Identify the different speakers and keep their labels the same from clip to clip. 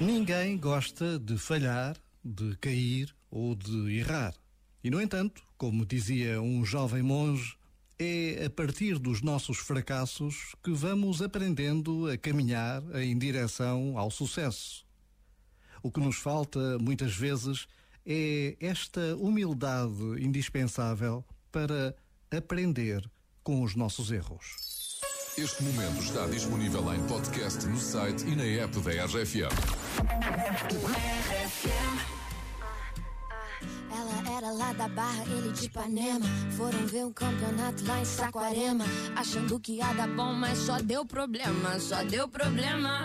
Speaker 1: Ninguém gosta de falhar, de cair ou de errar. E, no entanto, como dizia um jovem monge, é a partir dos nossos fracassos que vamos aprendendo a caminhar em direção ao sucesso. O que nos falta, muitas vezes, é esta humildade indispensável para aprender com os nossos erros.
Speaker 2: Este momento está disponível em podcast no site e na app da RFM.
Speaker 3: Ela era lá da Barra, ele de Ipanema. Foram ver um campeonato lá em Saquarema. Achando que ia dar bom, mas só deu problema, só deu problema.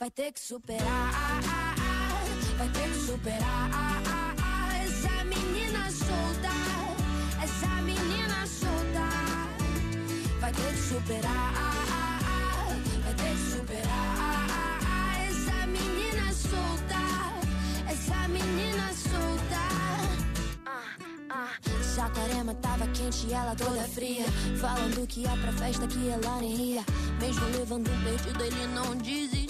Speaker 3: vai ter que superar, vai ter que superar. Essa menina solta, essa menina solta vai ter que superar, vai ter que superar. Essa menina solta, essa menina solta. Saquarema tava quente e ela toda fria. Falando que ia pra festa que ela nem ia. Mesmo levando perdido, ele não desistia.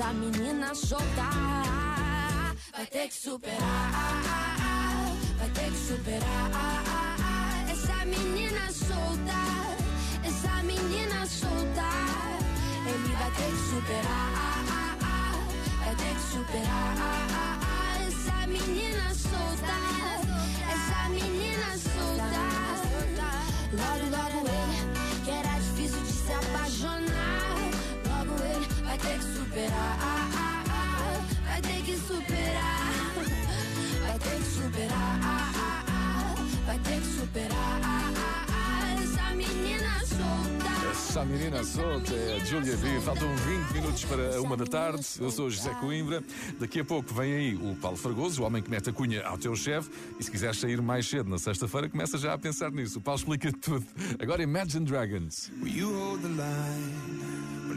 Speaker 3: Essa menina solta vai ter que superar, vai ter que superar. Essa menina solta, essa menina superar. Vai ter que superar. Vai ter que superar. Vai ter que superar. Essa menina solta.
Speaker 2: Essa menina solta é a Julia B. Faltam 20 minutos para uma da tarde. Eu sou o José Coimbra. Daqui a pouco vem aí o Paulo Fragoso, o homem que mete a cunha ao teu chefe. E se quiseres sair mais cedo na sexta-feira, começa já a pensar nisso. O Paulo explica tudo. Agora Imagine Dragons.
Speaker 4: Will you hold the line